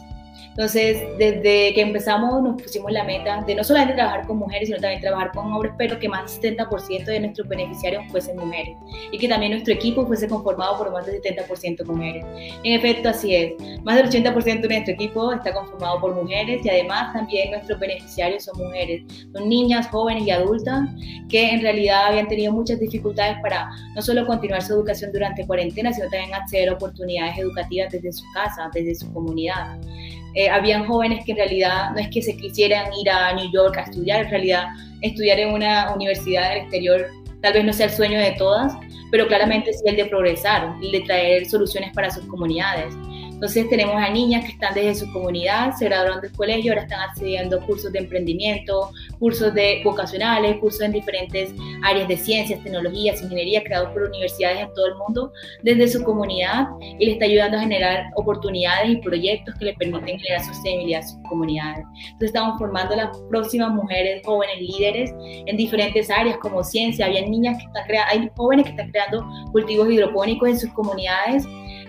Entonces, desde que empezamos nos pusimos la meta de no solamente trabajar con mujeres, sino también trabajar con hombres, pero que más del 70% de nuestros beneficiarios fuesen mujeres y que también nuestro equipo fuese conformado por más del 70% mujeres. En efecto, así es. Más del 80% de nuestro equipo está conformado por mujeres y además también nuestros beneficiarios son mujeres. Son niñas, jóvenes y adultas que en realidad habían tenido muchas dificultades para no solo continuar su educación durante cuarentena, sino también acceder a oportunidades educativas desde su casa, desde su comunidad. Eh, habían jóvenes que en realidad no es que se quisieran ir a New York a estudiar, en realidad estudiar en una universidad del exterior tal vez no sea el sueño de todas, pero claramente sí el de progresar y de traer soluciones para sus comunidades. Entonces tenemos a niñas que están desde su comunidad, se graduaron del colegio, ahora están accediendo a cursos de emprendimiento, cursos de vocacionales, cursos en diferentes áreas de ciencias, tecnologías, ingeniería, creados por universidades en todo el mundo, desde su comunidad y le está ayudando a generar oportunidades y proyectos que le permiten generar sostenibilidad a sus comunidades. Entonces estamos formando las próximas mujeres jóvenes líderes en diferentes áreas como ciencia, había niñas que están creando, hay jóvenes que están creando cultivos hidropónicos en sus comunidades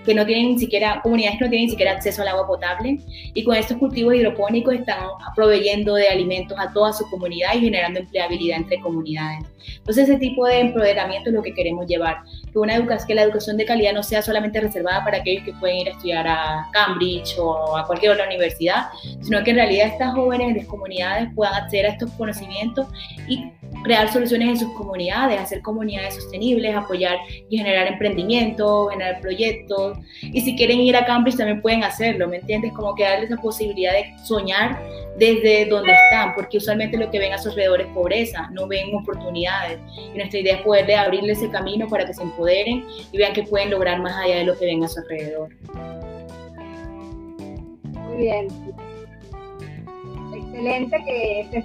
que no tienen ni siquiera, comunidades que no tienen ni siquiera acceso al agua potable y con estos cultivos hidropónicos están proveyendo de alimentos a toda su comunidad y generando empleabilidad entre comunidades. Entonces ese tipo de empoderamiento es lo que queremos llevar, que, una educación, que la educación de calidad no sea solamente reservada para aquellos que pueden ir a estudiar a Cambridge o a cualquier otra universidad, sino que en realidad estas jóvenes de comunidades puedan acceder a estos conocimientos y crear soluciones en sus comunidades, hacer comunidades sostenibles, apoyar y generar emprendimiento, generar proyectos. Y si quieren ir a Cambridge también pueden hacerlo, ¿me entiendes? Como que darles la posibilidad de soñar desde donde están, porque usualmente lo que ven a su alrededor es pobreza, no ven oportunidades. Y nuestra idea es poderle abrirle ese camino para que se empoderen y vean que pueden lograr más allá de lo que ven a su alrededor. Muy bien. Excelente que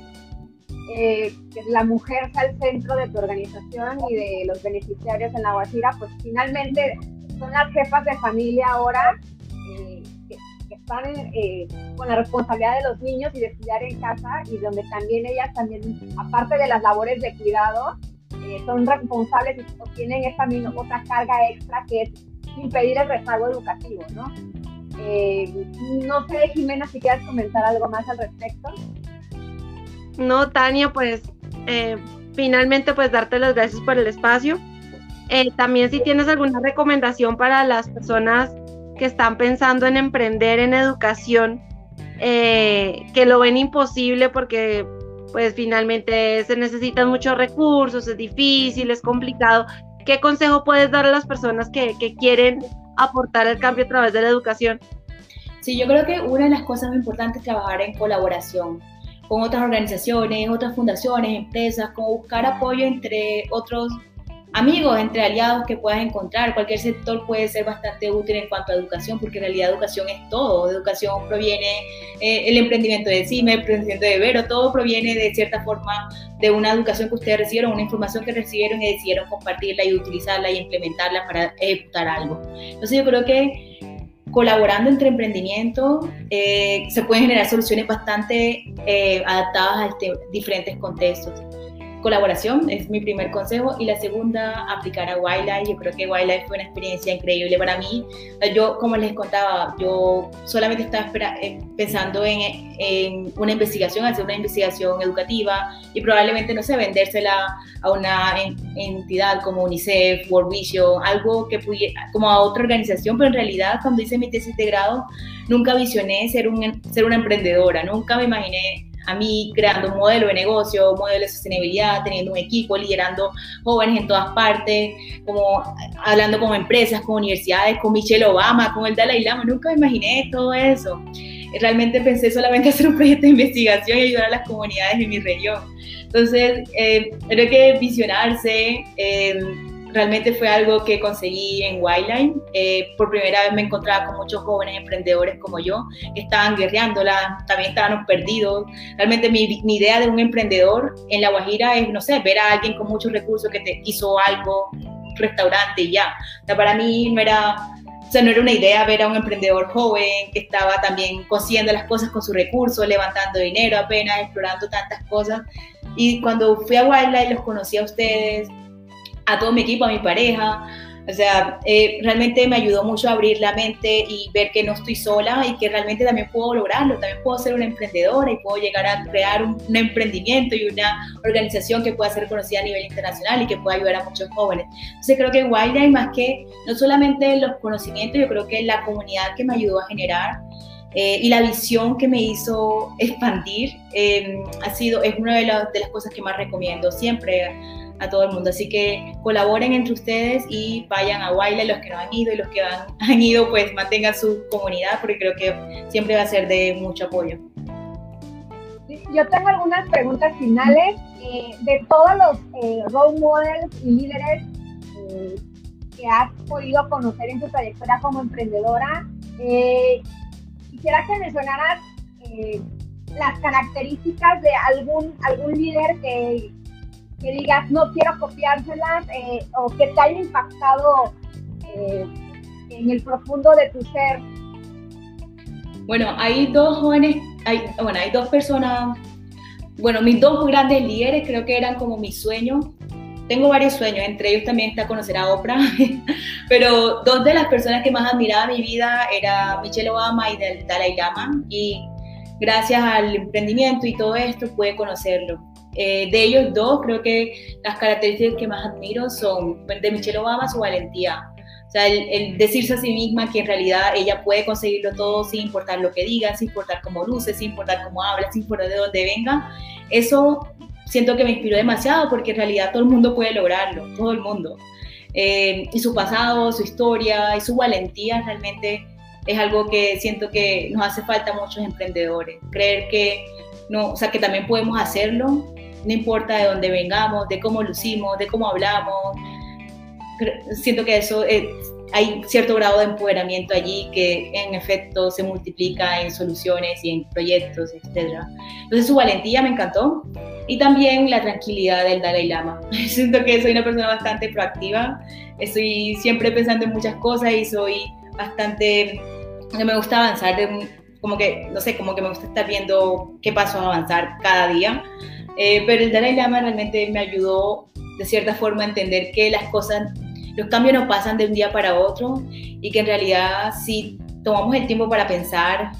eh, que la mujer sea el centro de tu organización y de los beneficiarios en la Guajira, pues finalmente son las jefas de familia ahora eh, que, están eh, con la responsabilidad de los niños y de estudiar en casa y donde también ellas también, aparte de las labores de cuidado, son responsables y tienen esta misma, otra carga extra que es impedir el rezago educativo, ¿no? no sé, Jimena, si quieres comentar algo más al respecto. No, Tania, pues eh, finalmente pues darte las gracias por el espacio. Eh, también si tienes alguna recomendación para las personas que están pensando en emprender en educación, eh, que lo ven imposible porque pues finalmente se necesitan muchos recursos, es difícil, es complicado. ¿Qué consejo puedes dar a las personas que, quieren aportar el cambio a través de la educación? Sí, yo creo que una de las cosas muy importantes es trabajar en colaboración con otras organizaciones, otras fundaciones, empresas, como buscar apoyo entre otros amigos, entre aliados que puedas encontrar. Cualquier sector puede ser bastante útil en cuanto a educación, porque en realidad educación es todo. De educación proviene eh, el emprendimiento de CIME, el emprendimiento de Vero, todo proviene de cierta forma de una educación que ustedes recibieron, una información que recibieron y decidieron compartirla y utilizarla y implementarla para ejecutar algo. Entonces yo creo que colaborando entre emprendimientos eh, se pueden generar soluciones bastante eh, adaptadas a este, diferentes contextos colaboración, es mi primer consejo. Y la segunda, aplicar a Wildlife. Yo creo que Wildlife fue una experiencia increíble para mí. Yo, como les contaba, yo solamente estaba eh, pensando en, en, una investigación, hacer una investigación educativa y probablemente, no sé, vendérsela a una entidad como UNICEF, World Vision, algo que pudiera, como a otra organización, pero en realidad cuando hice mi tesis de grado, nunca visioné ser, un, ser una emprendedora, nunca me imaginé a mí creando un modelo de negocio, un modelo de sostenibilidad, teniendo un equipo, liderando jóvenes en todas partes, como hablando con empresas, con universidades, con Michelle Obama, con el Dalai Lama, nunca imaginé todo eso. Realmente pensé solamente hacer un proyecto de investigación y ayudar a las comunidades de mi región. Entonces, eh, creo que visionarse, eh, realmente fue algo que conseguí en Wildline. Eh, por primera vez me encontraba con muchos jóvenes emprendedores como yo, que estaban guerreándola, también estaban perdidos. Realmente mi, idea de un emprendedor en La Guajira es, no sé, ver a alguien con muchos recursos que te hizo algo, restaurante y ya. O sea, para mí no era... O sea, no era una idea ver a un emprendedor joven que estaba también consiguiendo las cosas con sus recursos, levantando dinero apenas, explorando tantas cosas. Y cuando fui a Wildlife los conocí a ustedes, a todo mi equipo, a mi pareja. O sea, eh, realmente me ayudó mucho a abrir la mente y ver que no estoy sola y que realmente también puedo lograrlo, también puedo ser una emprendedora y puedo llegar a crear un, emprendimiento y una organización que pueda ser reconocida a nivel internacional y que pueda ayudar a muchos jóvenes. Entonces creo que Wildlife más que no solamente los conocimientos, yo creo que la comunidad que me ayudó a generar eh, y la visión que me hizo expandir eh, ha sido, es una de, de las cosas que más recomiendo siempre a todo el mundo. Así que colaboren entre ustedes y vayan a Waila los que no han ido y los que han, han ido, pues mantengan su comunidad porque creo que siempre va a ser de mucho apoyo. Yo tengo algunas preguntas finales. Eh, de todos los eh, role models y líderes eh, que has podido conocer en tu trayectoria como emprendedora, quisiera que mencionaras las características de algún, algún líder que, que digas, no quiero copiárselas eh, o que te haya impactado eh, en el profundo de tu ser? Bueno, hay dos jóvenes, hay, bueno, hay dos personas, bueno, mis dos grandes líderes creo que eran como mi sueño. Tengo varios sueños, entre ellos también está conocer a Oprah, pero dos de las personas que más admiraba mi vida era Michelle Obama y del Dalai Lama y gracias al emprendimiento y todo esto pude conocerlo. Eh, de ellos dos, creo que las características que más admiro son de Michelle Obama su valentía. O sea, el, decirse a sí misma que en realidad ella puede conseguirlo todo sin importar lo que diga, sin importar cómo luce, sin importar cómo habla, sin importar de dónde venga. Eso siento que me inspiró demasiado porque en realidad todo el mundo puede lograrlo, todo el mundo. Eh, y su pasado, su historia y su valentía realmente es algo que siento que nos hace falta a muchos emprendedores. Creer que, no, o sea, que también podemos hacerlo no importa de dónde vengamos, de cómo lucimos, de cómo hablamos. Siento que eso eh, hay cierto grado de empoderamiento allí que en efecto se multiplica en soluciones y en proyectos, etc. Entonces su valentía me encantó y también la tranquilidad del Dalai Lama. Siento que soy una persona bastante proactiva, estoy siempre pensando en muchas cosas y soy bastante, me gusta avanzar, como que, no sé, como que me gusta estar viendo qué pasos avanzar cada día. Eh, pero el Dalai Lama realmente me ayudó de cierta forma a entender que las cosas, los cambios no pasan de un día para otro y que en realidad si tomamos el tiempo para pensar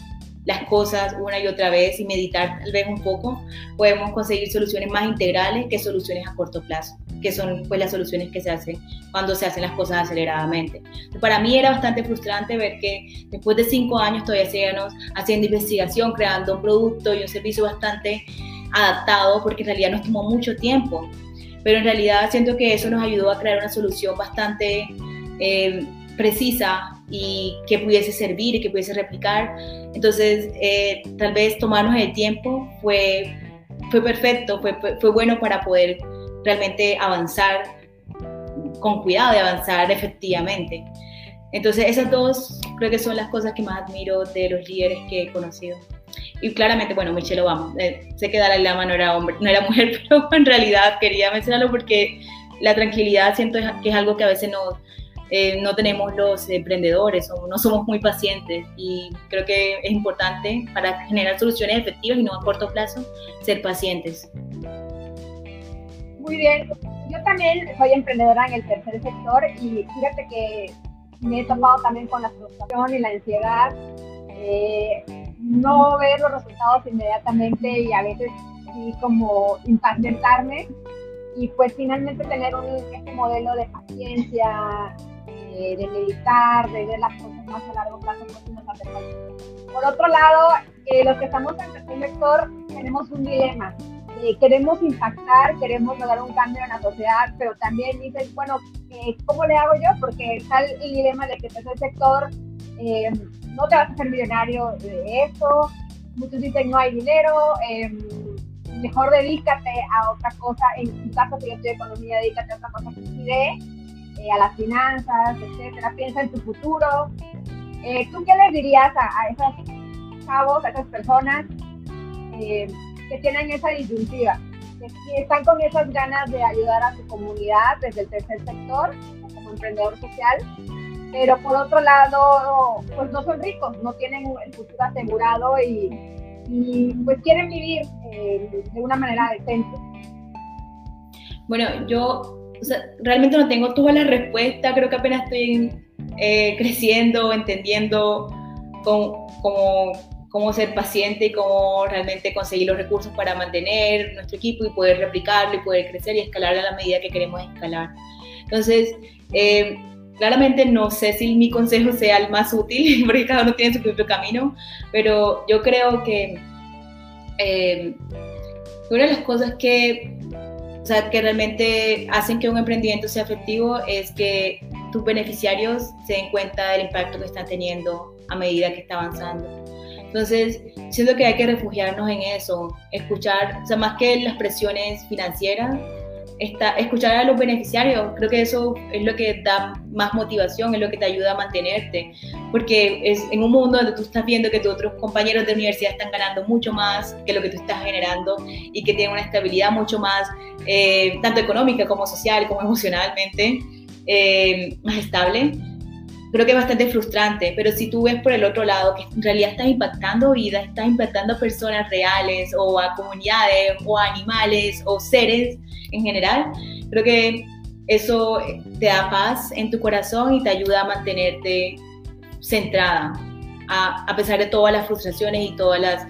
las cosas una y otra vez y meditar tal vez un poco, podemos conseguir soluciones más integrales que soluciones a corto plazo, que son pues las soluciones que se hacen cuando se hacen las cosas aceleradamente. Para mí era bastante frustrante ver que después de cinco años todavía sigamos haciendo investigación, creando un producto y un servicio bastante adaptado porque en realidad nos tomó mucho tiempo, pero en realidad siento que eso nos ayudó a crear una solución bastante eh, precisa y que pudiese servir y que pudiese replicar. Entonces, eh, tal vez tomarnos el tiempo fue, fue perfecto, fue, fue bueno para poder realmente avanzar con cuidado y avanzar efectivamente. Entonces, esas dos creo que son las cosas que más admiro de los líderes que he conocido. Y claramente, bueno, Michelle Obama. Eh, sé que Dalai Lama no era hombre, no era mujer, pero en realidad quería mencionarlo porque la tranquilidad siento que es algo que a veces no, eh, no tenemos los emprendedores o no somos muy pacientes y creo que es importante para generar soluciones efectivas y no a corto plazo ser pacientes. Muy bien, yo también soy emprendedora en el tercer sector y fíjate que me he topado también con la frustración y la ansiedad. Eh, no ver los resultados inmediatamente y a veces sí como impacientarme y pues finalmente tener un este modelo de paciencia, eh, de meditar, de ver las cosas más a largo plazo, pues nos. Por otro lado, eh, los que estamos en el sector tenemos un dilema. Eh, queremos impactar, queremos lograr un cambio en la sociedad, pero también dices, bueno, ¿cómo le hago yo? Porque está el, dilema de que es el sector no te vas a hacer millonario de eso, muchos dicen no hay dinero, em, mejor dedícate a otra cosa, en tu caso que yo estoy economía, dedícate a otra cosa que sí eh, a las finanzas, etcétera, piensa en tu futuro. Eh, ¿Tú qué les dirías a, esos chavos, a esas personas eh, que tienen esa disyuntiva, que, están con esas ganas de ayudar a su comunidad desde el tercer sector, como emprendedor social, pero por otro lado, pues no son ricos, no tienen el futuro asegurado y, pues quieren vivir eh, de una manera decente. Bueno, yo realmente no tengo toda la respuesta, creo que apenas estoy eh, creciendo, entendiendo cómo, cómo, cómo, ser paciente y cómo realmente conseguir los recursos para mantener nuestro equipo y poder replicarlo y poder crecer y escalar a la medida que queremos escalar. Entonces, eh, claramente no sé si mi consejo sea el más útil, porque cada uno tiene su propio camino, pero yo creo que eh, una de las cosas que, o sea, que realmente hacen que un emprendimiento sea efectivo es que tus beneficiarios se den cuenta del impacto que están teniendo a medida que está avanzando. Entonces, siento que hay que refugiarnos en eso, escuchar, o sea, más que las presiones financieras, escuchar a los beneficiarios, creo que eso es lo que da más motivación, es lo que te ayuda a mantenerte, porque es en un mundo donde tú estás viendo que tus otros compañeros de universidad están ganando mucho más que lo que tú estás generando y que tienen una estabilidad mucho más, eh, tanto económica como social, como emocionalmente, eh, más estable. Creo que es bastante frustrante, pero si tú ves por el otro lado que en realidad estás impactando vidas, estás impactando a personas reales o a comunidades o a animales o seres, en general. Creo que eso te da paz en tu corazón y te ayuda a mantenerte centrada, a, pesar de todas las frustraciones y todas las,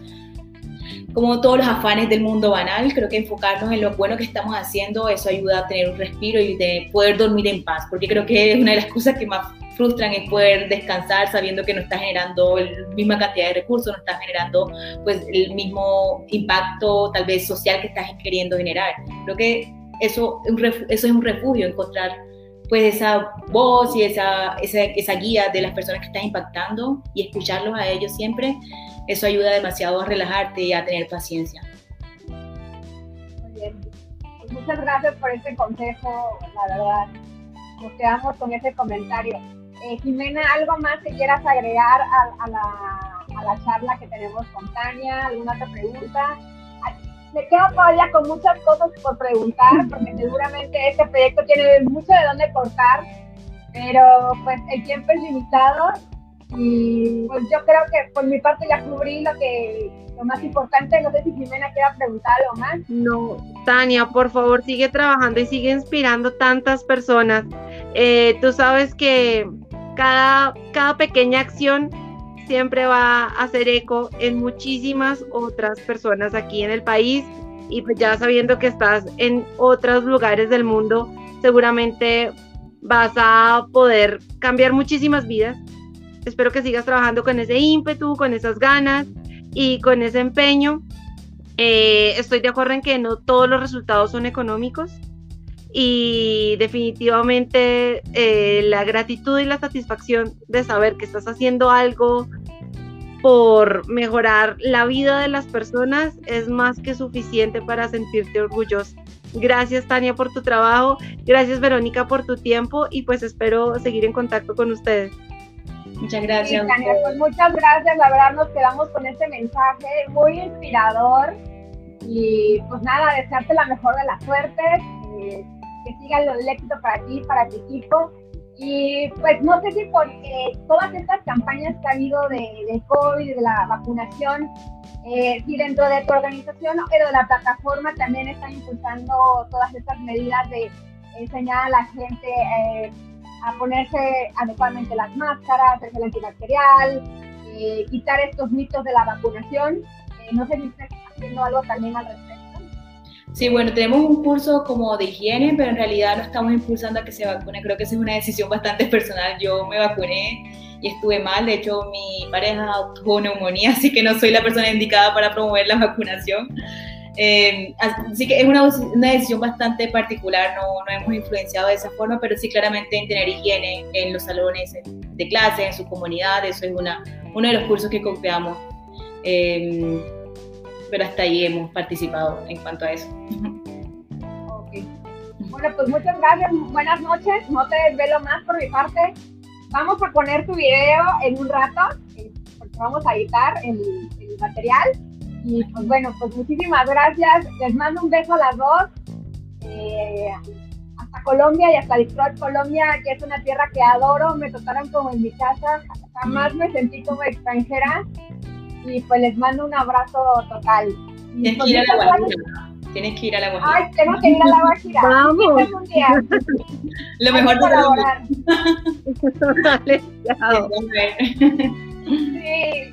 como todos los afanes del mundo banal, creo que enfocarnos en lo bueno que estamos haciendo, eso ayuda a tener un respiro y de poder dormir en paz, porque creo que es una de las cosas que más frustran es poder descansar sabiendo que no estás generando la misma cantidad de recursos, no estás generando pues el mismo impacto tal vez social que estás queriendo generar. Creo que eso, eso es un refugio, encontrar pues esa voz y esa, esa, esa, guía de las personas que están impactando y escucharlos a ellos siempre, eso ayuda demasiado a relajarte y a tener paciencia. Muy bien. Pues muchas gracias por este consejo, la verdad. Nos quedamos con ese comentario. Eh, Jimena, ¿algo más que quieras agregar a, la, a, la, charla que tenemos con Tania? ¿Alguna otra pregunta? Me quedo todavía con muchas cosas por preguntar, porque seguramente este proyecto tiene mucho de dónde cortar, pero pues el tiempo es limitado y pues yo creo que por mi parte ya cubrí lo que lo más importante. No sé si Jimena quiera preguntar algo más. No, Tania, por favor, sigue trabajando y sigue inspirando tantas personas. Eh, tú sabes que cada, cada pequeña acción siempre va a hacer eco en muchísimas otras personas aquí en el país y pues ya sabiendo que estás en otros lugares del mundo, seguramente vas a poder cambiar muchísimas vidas. Espero que sigas trabajando con ese ímpetu, con esas ganas y con ese empeño. Eh, estoy de acuerdo en que no todos los resultados son económicos, y definitivamente eh, la gratitud y la satisfacción de saber que estás haciendo algo por mejorar la vida de las personas es más que suficiente para sentirte orgulloso. Gracias Tania por tu trabajo, gracias Verónica por tu tiempo y pues espero seguir en contacto con ustedes. Muchas gracias. Tania, pues muchas gracias, la verdad nos quedamos con este mensaje muy inspirador y pues nada, desearte la mejor de las suertes. Que siga el éxito para ti, para tu equipo. Y pues no sé si por todas estas campañas que ha habido de, de COVID, de la vacunación, eh, si dentro de tu organización pero de la plataforma también están impulsando todas estas medidas de enseñar a la gente eh, a ponerse adecuadamente las máscaras, el antibacterial, eh, quitar estos mitos de la vacunación. Eh, no sé si estás haciendo algo también al respecto. Sí, bueno, tenemos un curso como de higiene, pero en realidad no estamos impulsando a que se vacune. Creo que esa es una decisión bastante personal. Yo me vacuné y estuve mal. De hecho, mi pareja tuvo neumonía, así que no soy la persona indicada para promover la vacunación. Eh, así que es una, una, decisión bastante particular, no, no, hemos influenciado de esa forma, pero sí claramente en tener higiene en los salones de clase, en su comunidad, eso es una, uno de los cursos que confiamos. Eh, pero hasta ahí hemos participado en cuanto a eso. Ok. Bueno, pues muchas gracias, buenas noches, no te desvelo más por mi parte. Vamos a poner tu video en un rato, eh, porque vamos a editar el, material. Y pues bueno, pues muchísimas gracias, les mando un beso a las dos. Eh, hasta Colombia y hasta Detroit, Colombia, que es una tierra que adoro, me trataron como en mi casa, jamás me sentí como extranjera y pues les mando un abrazo total. Y pues, Tienes que ir a la Guajira. Ay, tengo que ir a la Guajira. Vamos. Un día. Lo mejor que de colaborar. Chao. Sí.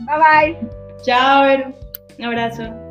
Bye bye. Chao. Un abrazo.